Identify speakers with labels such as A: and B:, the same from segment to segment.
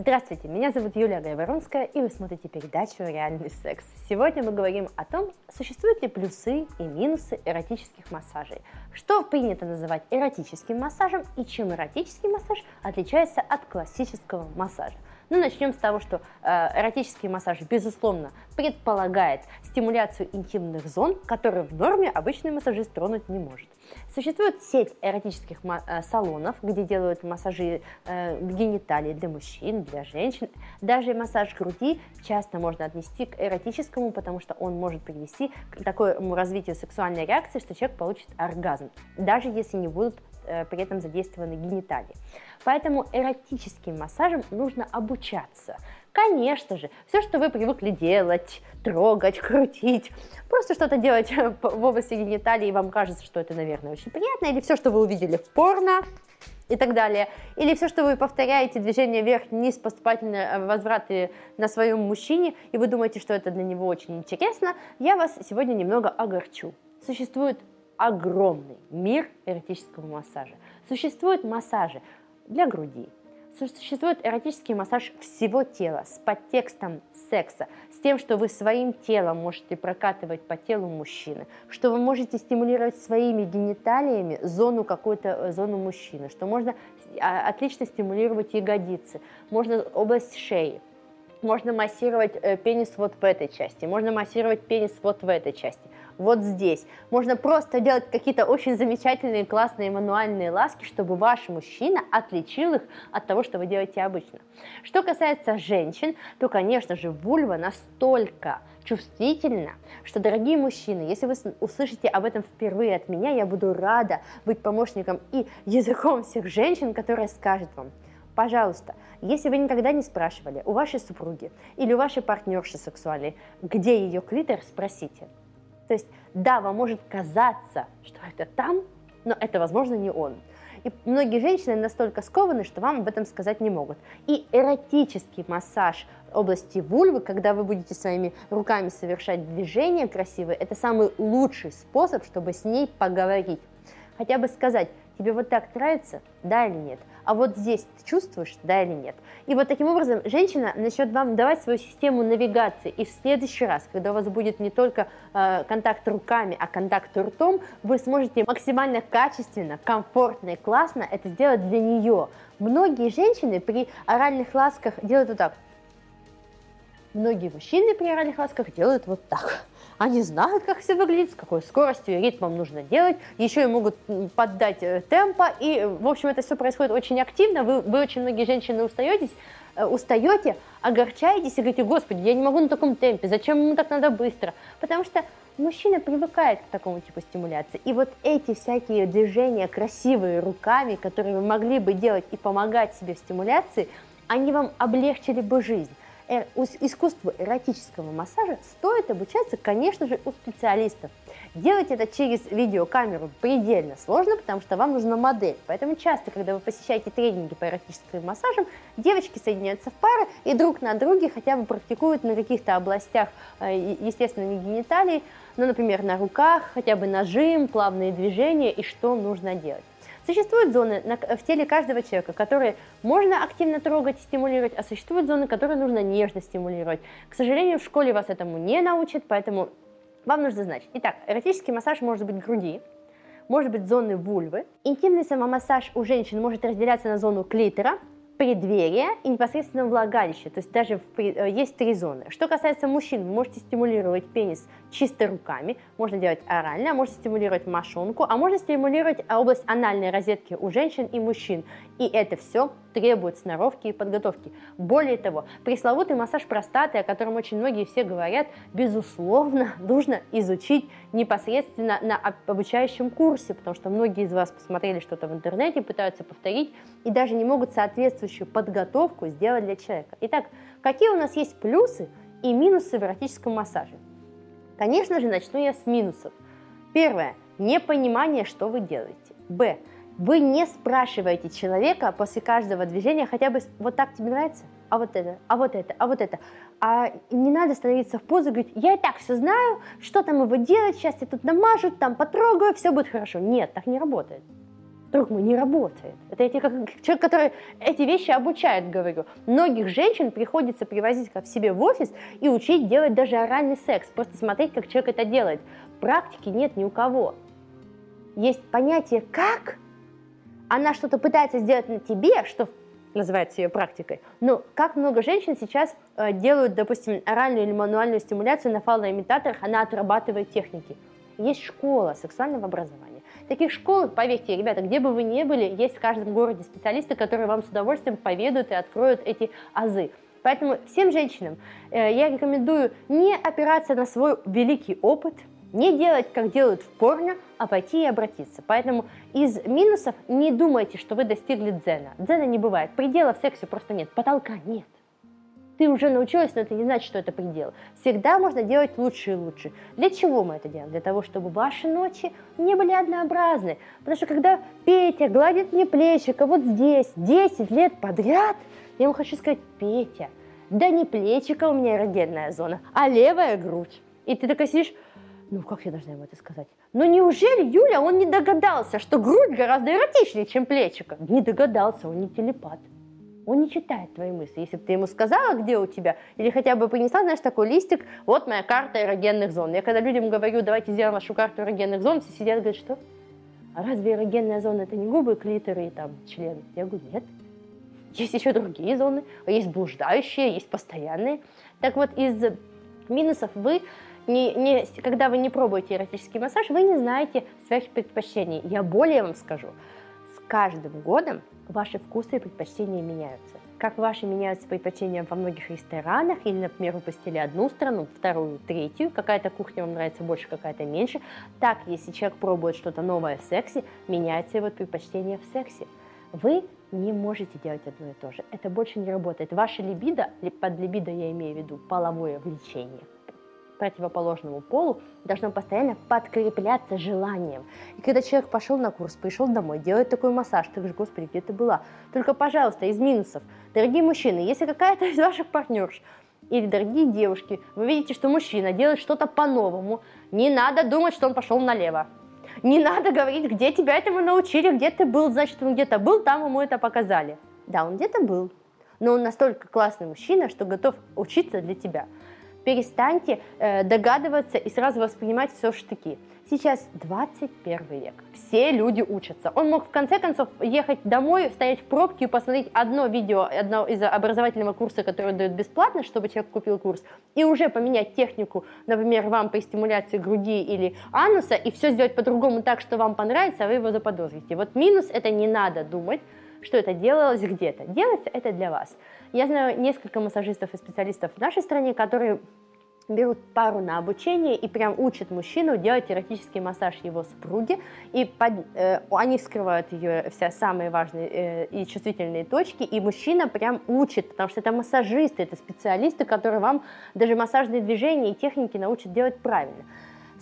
A: Здравствуйте, меня зовут Юлия Гайворонская, и вы смотрите передачу «Реальный секс». Сегодня мы говорим о том, существуют ли плюсы и минусы эротических массажей, что принято называть эротическим массажем и чем эротический массаж отличается от классического массажа. Ну, начнем с того, что э, эротический массаж, безусловно, предполагает стимуляцию интимных зон, которые в норме обычный массажист тронуть не может. Существует сеть эротических э, салонов, где делают массажи э, гениталий для мужчин, для женщин. Даже массаж груди часто можно отнести к эротическому, потому что он может привести к такому развитию сексуальной реакции, что человек получит оргазм, даже если не будут при этом задействованы гениталии. Поэтому эротическим массажем нужно обучаться. Конечно же, все, что вы привыкли делать, трогать, крутить, просто что-то делать в области гениталии, вам кажется, что это, наверное, очень приятно, или все, что вы увидели в порно, и так далее. Или все, что вы повторяете движение вверх-вниз, поступательные э, возвраты на своем мужчине, и вы думаете, что это для него очень интересно, я вас сегодня немного огорчу. Существует огромный мир эротического массажа. Существуют массажи для груди, существует эротический массаж всего тела с подтекстом секса, с тем, что вы своим телом можете прокатывать по телу мужчины, что вы можете стимулировать своими гениталиями зону какую-то э, зону мужчины, что можно а, отлично стимулировать ягодицы, можно область шеи, можно массировать э, пенис вот в этой части, можно массировать пенис вот в этой части вот здесь. Можно просто делать какие-то очень замечательные, классные мануальные ласки, чтобы ваш мужчина отличил их от того, что вы делаете обычно. Что касается женщин, то, конечно же, вульва настолько чувствительна, что, дорогие мужчины, если вы услышите об этом впервые от меня, я буду рада быть помощником и языком всех женщин, которые скажут вам, пожалуйста, если вы никогда не спрашивали у вашей супруги или у вашей партнерши сексуальной, где ее клитор, спросите. То есть, да, вам может казаться, что это там, но это, возможно, не он. И многие женщины настолько скованы, что вам об этом сказать не могут. И эротический массаж области вульвы, когда вы будете своими руками совершать движения красивые, это самый лучший способ, чтобы с ней поговорить. Хотя бы сказать, тебе вот так нравится, да или нет? А вот здесь ты чувствуешь, да или нет. И вот таким образом женщина начнет вам давать свою систему навигации, и в следующий раз, когда у вас будет не только э, контакт руками, а контакт ртом, вы сможете максимально качественно, комфортно и классно это сделать для нее. Многие женщины при оральных ласках делают вот так. Многие мужчины при оральных ласках делают вот так. Они знают, как все выглядит, с какой скоростью и ритмом нужно делать. Еще и могут поддать э, темпа. И, в общем, это все происходит очень активно. Вы, вы очень многие женщины устаетесь, э, устаете, огорчаетесь и говорите, господи, я не могу на таком темпе, зачем ему так надо быстро? Потому что мужчина привыкает к такому типу стимуляции. И вот эти всякие движения красивые руками, которые вы могли бы делать и помогать себе в стимуляции, они вам облегчили бы жизнь. Э, искусству эротического массажа стоит обучаться, конечно же, у специалистов. Делать это через видеокамеру предельно сложно, потому что вам нужна модель. Поэтому часто, когда вы посещаете тренинги по эротическим массажам, девочки соединяются в пары и друг на друге хотя бы практикуют на каких-то областях, э, естественно, не гениталий, но, например, на руках, хотя бы нажим, плавные движения и что нужно делать. Существуют зоны в теле каждого человека, которые можно активно трогать стимулировать, а существуют зоны, которые нужно нежно стимулировать. К сожалению, в школе вас этому не научат, поэтому вам нужно знать. Итак, эротический массаж может быть груди, может быть зоны вульвы. Интимный самомассаж у женщин может разделяться на зону клитора, преддверие и непосредственно влагалище, то есть даже в, э, есть три зоны. Что касается мужчин, можете стимулировать пенис чисто руками, можно делать орально, можно стимулировать мошонку, а можно стимулировать область анальной розетки у женщин и мужчин. И это все требует сноровки и подготовки. Более того, пресловутый массаж простаты, о котором очень многие все говорят, безусловно, нужно изучить непосредственно на обучающем курсе, потому что многие из вас посмотрели что-то в интернете, пытаются повторить и даже не могут соответствующую подготовку сделать для человека. Итак, какие у нас есть плюсы и минусы в эротическом массаже? Конечно же, начну я с минусов. Первое. Непонимание, что вы делаете. Б. Вы не спрашиваете человека после каждого движения хотя бы вот так тебе нравится, а вот это, а вот это, а вот это. А не надо становиться в позу и говорить, я и так все знаю, что там его делать, сейчас я тут намажу, там потрогаю, все будет хорошо. Нет, так не работает. Друг мой, не работает. Это я тебе как человек, который эти вещи обучает, говорю. Многих женщин приходится привозить к себе в офис и учить делать даже оральный секс. Просто смотреть, как человек это делает. Практики нет ни у кого. Есть понятие «как», она что-то пытается сделать на тебе, что называется ее практикой. Но как много женщин сейчас э, делают, допустим, оральную или мануальную стимуляцию на фалоимитаторах, она отрабатывает техники. Есть школа сексуального образования. Таких школ, поверьте, ребята, где бы вы ни были, есть в каждом городе специалисты, которые вам с удовольствием поведают и откроют эти азы. Поэтому всем женщинам э, я рекомендую не опираться на свой великий опыт, не делать, как делают в порно, а пойти и обратиться. Поэтому из минусов не думайте, что вы достигли дзена. Дзена не бывает. Предела в сексе просто нет. Потолка нет. Ты уже научилась, но это не значит, что это предел. Всегда можно делать лучше и лучше. Для чего мы это делаем? Для того, чтобы ваши ночи не были однообразны. Потому что когда Петя гладит мне плечико вот здесь 10 лет подряд, я ему хочу сказать, Петя, да не плечико у меня эрогенная зона, а левая грудь. И ты такая сидишь, ну как я должна ему это сказать? Но неужели, Юля, он не догадался, что грудь гораздо эротичнее, чем плечико? Не догадался, он не телепат. Он не читает твои мысли. Если бы ты ему сказала, где у тебя, или хотя бы принесла, знаешь, такой листик, вот моя карта эрогенных зон. Я когда людям говорю, давайте сделаем вашу карту эрогенных зон, все сидят и говорят, что? А разве эрогенная зона это не губы, клиторы и там члены? Я говорю, нет. Есть еще другие зоны, есть блуждающие, есть постоянные. Так вот, из минусов вы не, не, когда вы не пробуете эротический массаж, вы не знаете своих предпочтений. Я более вам скажу, с каждым годом ваши вкусы и предпочтения меняются. Как ваши меняются предпочтения во многих ресторанах, или, например, вы посетили одну страну, вторую, третью, какая-то кухня вам нравится больше, какая-то меньше, так, если человек пробует что-то новое в сексе, меняется его предпочтение в сексе. Вы не можете делать одно и то же. Это больше не работает. Ваша либидо, под либидо я имею в виду половое влечение – противоположному полу должно постоянно подкрепляться желанием. И когда человек пошел на курс, пришел домой, делает такой массаж, ты говоришь, господи, где ты была? Только, пожалуйста, из минусов. Дорогие мужчины, если какая-то из ваших партнерш или дорогие девушки, вы видите, что мужчина делает что-то по-новому, не надо думать, что он пошел налево. Не надо говорить, где тебя этому научили, где ты был, значит, он где-то был, там ему это показали. Да, он где-то был, но он настолько классный мужчина, что готов учиться для тебя перестаньте э, догадываться и сразу воспринимать все в штыки. Сейчас 21 век, все люди учатся. Он мог в конце концов ехать домой, стоять в пробке и посмотреть одно видео одно из образовательного курса, который дают бесплатно, чтобы человек купил курс, и уже поменять технику, например, вам по стимуляции груди или ануса, и все сделать по-другому так, что вам понравится, а вы его заподозрите. Вот минус это не надо думать, что это делалось где-то. Делается это для вас. Я знаю несколько массажистов и специалистов в нашей стране, которые берут пару на обучение и прям учат мужчину делать эротический массаж его супруги, и под, э, они вскрывают ее все самые важные э, и чувствительные точки, и мужчина прям учит, потому что это массажисты, это специалисты, которые вам даже массажные движения и техники научат делать правильно.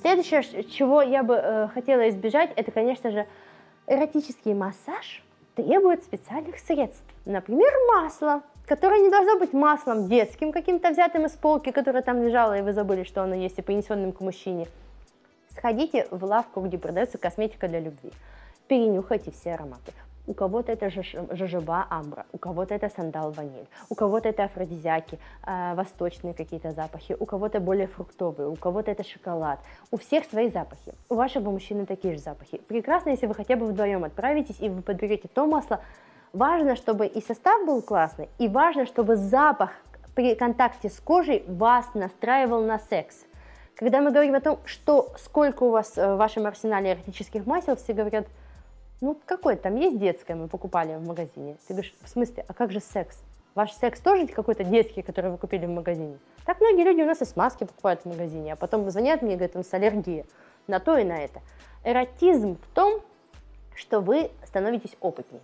A: Следующее, чего я бы э, хотела избежать, это, конечно же, эротический массаж требует специальных средств, например, масло которое не должно быть маслом детским, каким-то взятым из полки, которое там лежало, и вы забыли, что оно есть, и принесенным к мужчине. Сходите в лавку, где продается косметика для любви. Перенюхайте все ароматы. У кого-то это жожоба амбра, у кого-то это сандал ваниль, у кого-то это афродизиаки, э, восточные какие-то запахи, у кого-то более фруктовые, у кого-то это шоколад. У всех свои запахи. У вашего мужчины такие же запахи. Прекрасно, если вы хотя бы вдвоем отправитесь и вы подберете то масло, Важно, чтобы и состав был классный, и важно, чтобы запах при контакте с кожей вас настраивал на секс. Когда мы говорим о том, что сколько у вас э, в вашем арсенале эротических масел, все говорят, ну какой там есть детское, мы покупали в магазине. Ты говоришь, в смысле, а как же секс? Ваш секс тоже какой-то детский, который вы купили в магазине? Так многие люди у нас и смазки покупают в магазине, а потом звонят мне и говорят, у нас аллергия на то и на это. Эротизм в том, что вы становитесь опытнее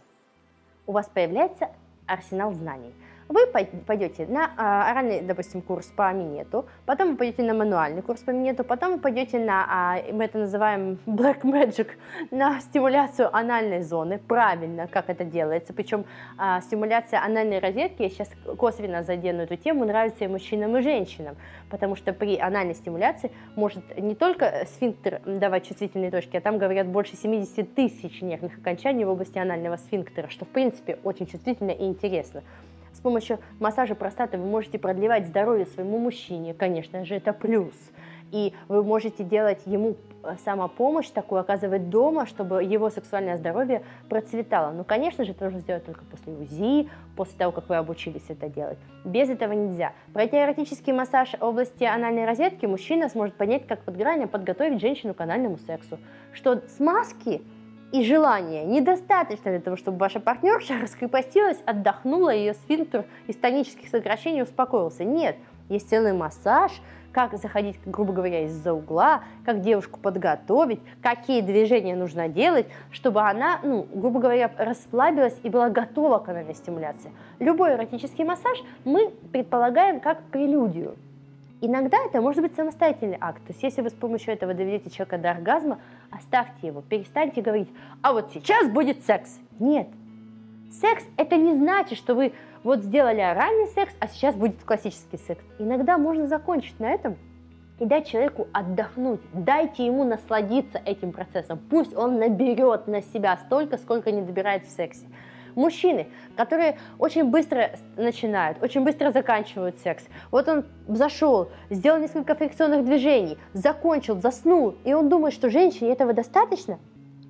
A: у вас появляется арсенал знаний. Вы пойдете на а, оральный, допустим, курс по минету, потом вы пойдете на мануальный курс по минету, потом вы пойдете на, а, мы это называем black magic, на стимуляцию анальной зоны, правильно, как это делается, причем а, стимуляция анальной розетки, я сейчас косвенно задену эту тему, нравится и мужчинам, и женщинам, потому что при анальной стимуляции может не только сфинктер давать чувствительные точки, а там говорят больше 70 тысяч нервных окончаний в области анального сфинктера, что в принципе очень чувствительно и интересно. С помощью массажа простаты вы можете продлевать здоровье своему мужчине, конечно же, это плюс. И вы можете делать ему э, самопомощь такую, оказывать дома, чтобы его сексуальное здоровье процветало. Ну, конечно же, это нужно сделать только после УЗИ, после того, как вы обучились это делать. Без этого нельзя. Пройти эротический массаж области анальной розетки мужчина сможет понять, как подграние подготовить женщину к анальному сексу. Что смазки и желания недостаточно для того, чтобы ваша партнерша раскрепостилась, отдохнула, ее сфинктер из тонических сокращений успокоился. Нет, есть целый массаж, как заходить, грубо говоря, из-за угла, как девушку подготовить, какие движения нужно делать, чтобы она, ну, грубо говоря, расслабилась и была готова к анальной стимуляции. Любой эротический массаж мы предполагаем как прелюдию. Иногда это может быть самостоятельный акт. То есть если вы с помощью этого доведете человека до оргазма, оставьте его, перестаньте говорить, а вот сейчас будет секс. Нет. Секс это не значит, что вы вот сделали оральный секс, а сейчас будет классический секс. Иногда можно закончить на этом и дать человеку отдохнуть. Дайте ему насладиться этим процессом. Пусть он наберет на себя столько, сколько не добирает в сексе. Мужчины, которые очень быстро начинают, очень быстро заканчивают секс. Вот он зашел, сделал несколько фрикционных движений, закончил, заснул, и он думает, что женщине этого достаточно.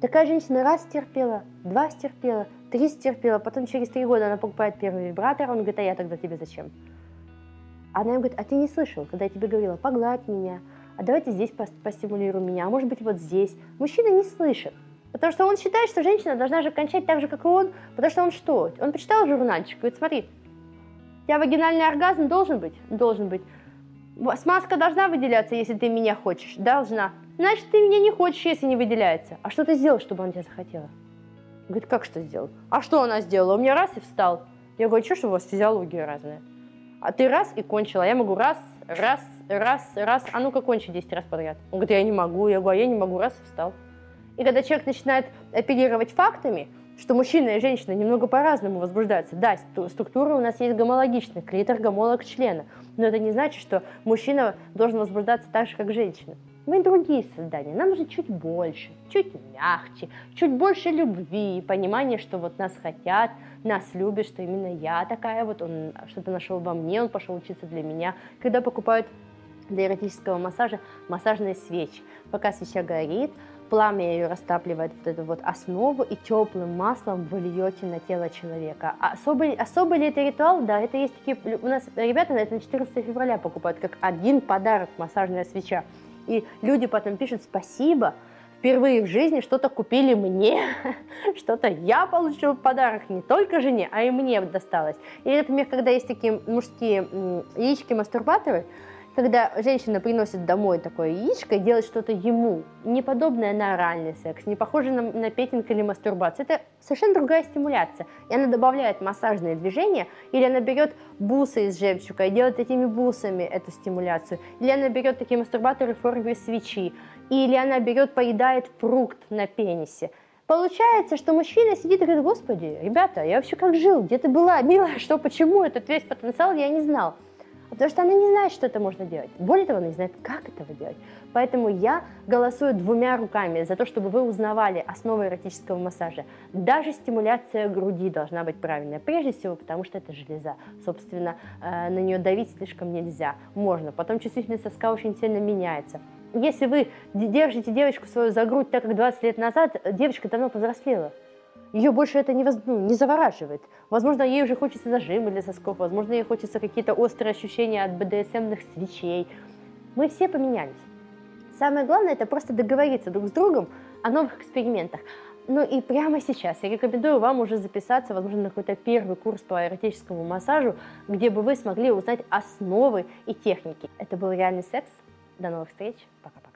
A: Такая женщина раз стерпела, два стерпела, три стерпела, потом через три года она покупает первый вибратор, он говорит, а я тогда тебе зачем? Она ему говорит, а ты не слышал, когда я тебе говорила, погладь меня, а давайте здесь постимулируй меня, а может быть вот здесь. Мужчина не слышит. Потому что он считает, что женщина должна же кончать так же, как и он, потому что он что? Он почитал журнальчик и говорит, смотри, у тебя вагинальный оргазм должен быть? Должен быть. Смазка должна выделяться, если ты меня хочешь? Должна. Значит, ты меня не хочешь, если не выделяется. А что ты сделал, чтобы она тебя захотела? Говорит, как что сделал? А что она сделала? У меня раз и встал. Я говорю, что, что у вас физиология разная? А ты раз и кончила. Я могу раз, раз, раз, раз. А ну-ка кончи 10 раз подряд. Он говорит, я не могу. Я говорю, а я не могу. Раз и встал. И когда человек начинает оперировать фактами, что мужчина и женщина немного по-разному возбуждаются. Да, структура у нас есть гомологичная, клитор, гомолог члена. Но это не значит, что мужчина должен возбуждаться так же, как женщина. Мы другие создания, нам нужно чуть больше, чуть мягче, чуть больше любви, понимания, что вот нас хотят, нас любят, что именно я такая, вот он что-то нашел во мне, он пошел учиться для меня. Когда покупают для эротического массажа массажные свечи. Пока свеча горит, пламя ее растапливает вот эту вот основу и теплым маслом вы льете на тело человека. А особый, особый ли это ритуал? Да, это есть такие, у нас ребята на это на 14 февраля покупают как один подарок массажная свеча. И люди потом пишут спасибо, впервые в жизни что-то купили мне, что-то я получил в подарок не только жене, а и мне досталось. Или, например, когда есть такие мужские яички-мастурбаторы, когда женщина приносит домой такое яичко и делает что-то ему, не подобное на оральный секс, не похоже на, на петинг или мастурбацию, это совершенно другая стимуляция. И она добавляет массажные движения, или она берет бусы из жемчуга и делает этими бусами эту стимуляцию, или она берет такие мастурбаторы в форме свечи, или она берет, поедает фрукт на пенисе. Получается, что мужчина сидит и говорит, господи, ребята, я вообще как жил, где ты была, милая, что, почему, этот весь потенциал я не знал. Потому что она не знает, что это можно делать. Более того, она не знает, как этого делать. Поэтому я голосую двумя руками за то, чтобы вы узнавали основы эротического массажа. Даже стимуляция груди должна быть правильная. Прежде всего, потому что это железа. Собственно, э, на нее давить слишком нельзя. Можно. Потом чувствительность соска очень сильно меняется. Если вы держите девочку свою за грудь так, как 20 лет назад, девочка давно повзрослела ее больше это не, воз, ну, не завораживает. Возможно, ей уже хочется зажимы для сосков, возможно, ей хочется какие-то острые ощущения от БДСМных свечей. Мы все поменялись. Самое главное, это просто договориться друг с другом о новых экспериментах. Ну и прямо сейчас я рекомендую вам уже записаться, возможно, на какой-то первый курс по эротическому массажу, где бы вы смогли узнать основы и техники. Это был реальный секс. До новых встреч. Пока-пока.